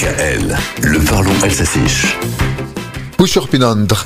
DKL, le parlons alsacien.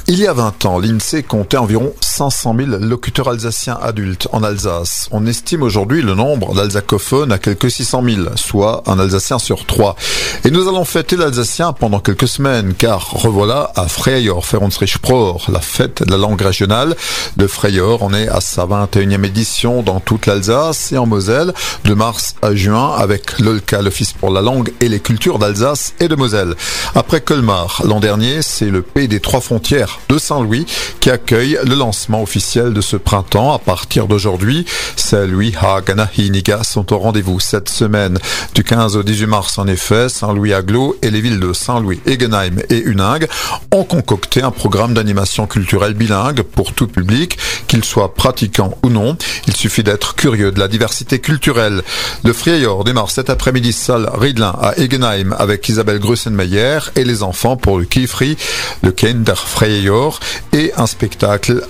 Il y a 20 ans, l'INSEE comptait environ 500 000 locuteurs alsaciens adultes en Alsace. On estime aujourd'hui le nombre d'alsacophones à quelques 600 000, soit un alsacien sur trois. Et nous allons fêter l'alsacien pendant quelques semaines, car revoilà à Freyeur, Feronsrichpror, la fête de la langue régionale de Freyeur. On est à sa 21e édition dans toute l'Alsace et en Moselle, de mars à juin, avec l'OLCA, l'Office pour la langue et les cultures d'Alsace et de Moselle. Après Colmar, l'an dernier, c'est le pays des trois frontières de Saint-Louis qui accueille le lancement officiel de ce printemps. À partir d'aujourd'hui, Saint-Louis, Hagan, Hiniga sont au rendez-vous cette semaine. Du 15 au 18 mars, en effet, Saint-Louis-Aglo et les villes de Saint-Louis, Egenheim et Uningue ont concocté un programme d'animation culturelle bilingue pour tout public, qu'il soit pratiquant ou non. Il suffit d'être curieux de la diversité culturelle. Le Frieyor démarre cet après-midi salle Riedlin à Egenheim avec Isabelle Grussenmeyer et les enfants pour le Kifri, le Kinder Frieyor et un spectacle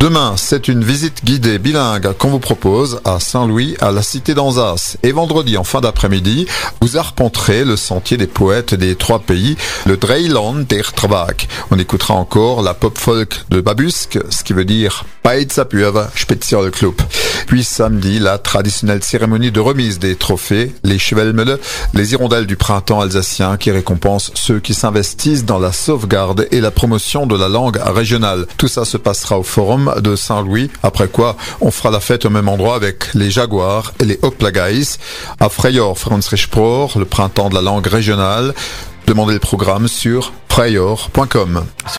Demain, c'est une visite guidée bilingue qu'on vous propose à Saint-Louis, à la cité d'Anzas. Et vendredi, en fin d'après-midi, vous arpenterez le sentier des poètes des trois pays, le Dreiland der Travak. On écoutera encore la pop folk de Babusk, ce qui veut dire Spezial Club. Puis samedi, la traditionnelle cérémonie de remise des trophées, les Chevelmele, les hirondelles du printemps alsacien qui récompensent ceux qui s'investissent dans la sauvegarde et la promotion de la langue régionale. Tout ça se passera au forum de Saint-Louis, après quoi on fera la fête au même endroit avec les Jaguars et les Hoplagais à Freyeur, Franzrichpror, le printemps de la langue régionale. Demandez le programme sur freyeur.com.